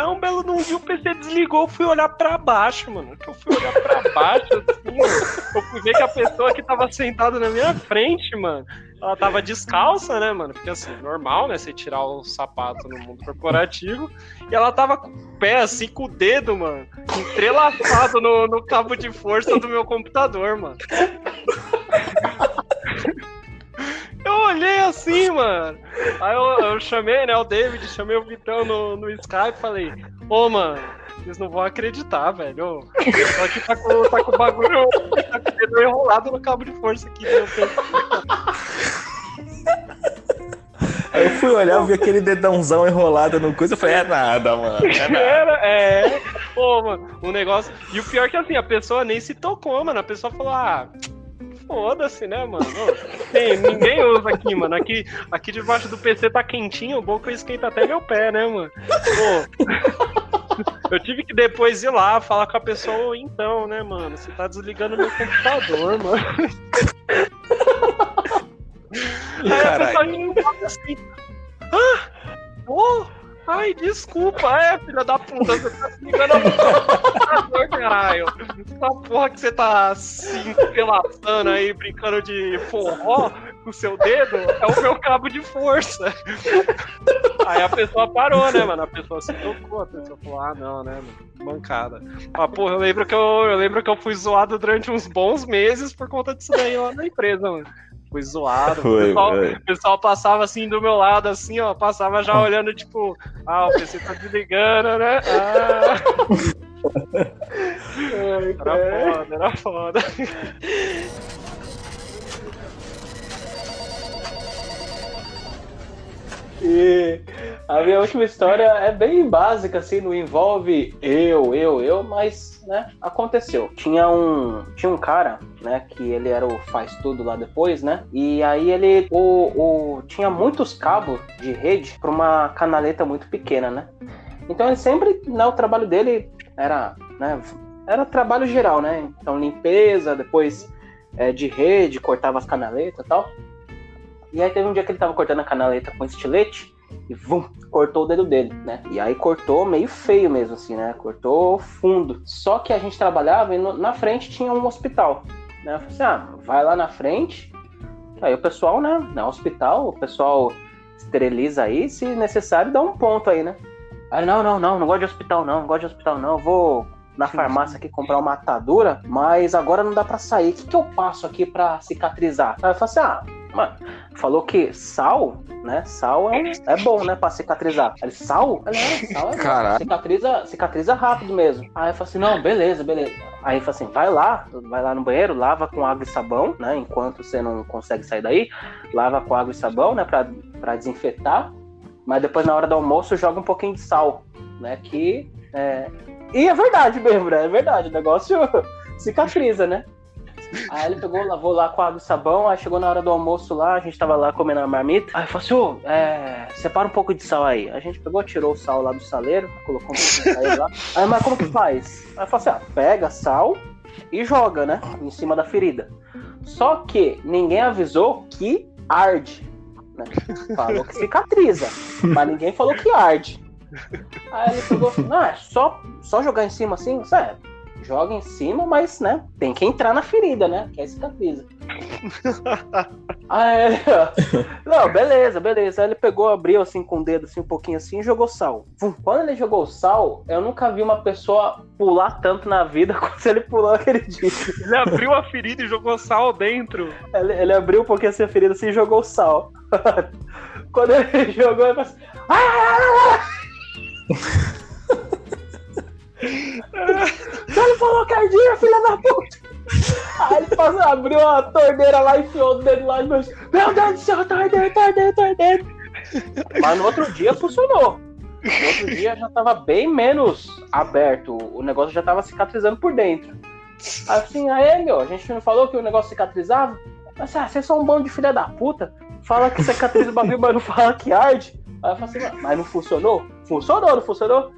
Aí um belo num o PC desligou, fui olhar pra baixo, mano. Que eu fui olhar pra baixo, assim, mano. Eu fui ver que a pessoa que tava sentada na minha frente, mano, ela tava descalça, né, mano? Porque assim, normal, né? Você tirar o sapato no mundo corporativo. E ela tava com o pé, assim, com o dedo, mano, entrelaçado no, no cabo de força do meu computador, mano. Eu olhei assim, mano. Aí eu, eu, chamei, né, o David, chamei o Vitão no, no Skype e falei, ô, mano, vocês não vão acreditar, velho. Só que tá com, tá com o bagulho, tá com o enrolado no cabo de força aqui. Meu Aí eu fui olhar, eu vi aquele dedãozão enrolado no coisa, eu falei, é nada, mano. É, nada. Era, é. Pô, mano, um negócio. E o pior é que assim, a pessoa nem se tocou, mano. A pessoa falou, ah foda-se, né, mano? Tem, ninguém usa aqui, mano. Aqui, aqui debaixo do PC tá quentinho, o bom que esquenta até meu pé, né, mano? Pô, eu tive que depois ir lá falar com a pessoa, então, né, mano? Você tá desligando meu computador, mano. Aí a pessoa assim, ah, oh, Ai, desculpa, é, filha da puta, você tá se ligando ao caralho. Essa porra que você tá se entrelaçando aí, brincando de forró com seu dedo, é o meu cabo de força. Aí a pessoa parou, né, mano? A pessoa se tocou, a pessoa falou, ah, não, né, mano? Mancada. Mas, porra, eu lembro que eu, eu lembro que eu fui zoado durante uns bons meses por conta disso daí lá na empresa, mano Foi, o, pessoal, o, pessoal, passava assim do meu lado, assim, ó, passava já olhando, tipo, ah, o PC tá desligando, né? Ah. era foda, era foda. E a minha última história é bem básica, assim, não envolve eu, eu, eu, mas, né, aconteceu. Tinha um, tinha um cara, né, que ele era o faz tudo lá depois, né, e aí ele, o, o tinha muitos cabos de rede para uma canaleta muito pequena, né. Então ele sempre, né, o trabalho dele era, né, era trabalho geral, né, então limpeza, depois é, de rede, cortava as canaletas e tal. E aí teve um dia que ele tava cortando a canaleta com estilete e vum, cortou o dedo dele, né? E aí cortou meio feio mesmo, assim, né? Cortou fundo. Só que a gente trabalhava e no, na frente tinha um hospital. Né? Eu falei assim, ah, vai lá na frente. Aí o pessoal, né? No hospital, o pessoal esteriliza aí, se necessário, dá um ponto aí, né? Aí, não, não, não, não gosto de hospital, não, não gosto de hospital, não. Vou na farmácia aqui comprar uma atadura, mas agora não dá para sair. O que, que eu passo aqui para cicatrizar? Aí eu falei assim, ah, Mano, falou que sal, né? Sal é, é bom, né? Pra cicatrizar. Ele, sal? Ele, é, sal é bom. Cicatriza, cicatriza rápido mesmo. Aí eu falei assim, não, beleza, beleza. Aí ele falou assim, vai lá, vai lá no banheiro, lava com água e sabão, né? Enquanto você não consegue sair daí, lava com água e sabão, né? Pra, pra desinfetar. Mas depois, na hora do almoço, joga um pouquinho de sal, né? Que é... E é verdade mesmo, né? É verdade. O negócio cicatriza, né? Aí ele pegou, lavou lá com água e sabão, aí chegou na hora do almoço lá, a gente tava lá comendo a marmita. Aí falou assim, ô, é, separa um pouco de sal aí. A gente pegou, tirou o sal lá do saleiro, colocou um pouquinho de lá. Aí, mas como que faz? Aí falou assim, ah, pega sal e joga, né, em cima da ferida. Só que ninguém avisou que arde. Né? Falou que cicatriza, mas ninguém falou que arde. Aí ele pegou, ah, é só, só jogar em cima assim? Sério, joga em cima, mas, né, tem que entrar na ferida, né? Que é cicatriza. Aí não, beleza, beleza. Aí ele pegou, abriu assim com o dedo, assim, um pouquinho assim e jogou sal. Quando ele jogou sal, eu nunca vi uma pessoa pular tanto na vida quanto ele pulou aquele dia. Ele abriu a ferida e jogou sal dentro. Ele, ele abriu um pouquinho assim a ferida assim e jogou sal. Quando ele jogou, ele falou assim. Ele falou cardinha, filha da puta! Aí ele passou, abriu a torneira lá e enfiou o dedo lá e meu Meu Deus do céu, torneira, torneira, torneira! Mas no outro dia funcionou. No outro dia já tava bem menos aberto. O negócio já tava cicatrizando por dentro. Assim, aí meu, a gente não falou que o negócio cicatrizava? Mas ah, vocês são um bando de filha da puta. Fala que cicatriza o bagulho, mas não fala que arde. Aí eu falei assim, mas não funcionou? Funcionou, não funcionou?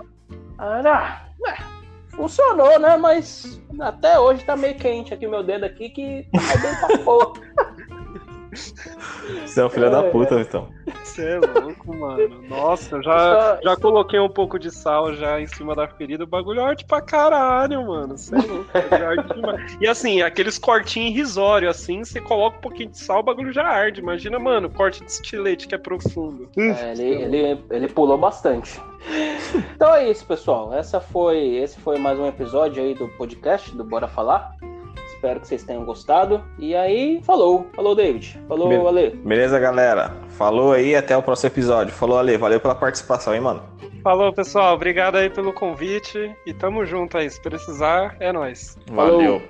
Ah, ué, funcionou, né? Mas até hoje tá meio quente aqui o meu dedo aqui que tá bem pra porra. Você é um filho da puta, Vitão. Você é louco, mano. Nossa, eu já, já coloquei um pouco de sal já em cima da ferida. O bagulho é arte pra caralho, mano. Você é louco. é arte demais. E assim, aqueles cortinhos irrisórios, assim, você coloca um pouquinho de sal, o bagulho já arde. Imagina, mano, corte de estilete que é profundo. É, ele, ele, ele pulou bastante. Então é isso, pessoal. Essa foi, esse foi mais um episódio aí do podcast do Bora Falar. Espero que vocês tenham gostado. E aí, falou. Falou, David. Falou, Be- Ale. Beleza, galera? Falou aí, até o próximo episódio. Falou, Ale. Valeu pela participação, hein, mano? Falou, pessoal. Obrigado aí pelo convite. E tamo junto aí. Se precisar, é nóis. Falou. Valeu.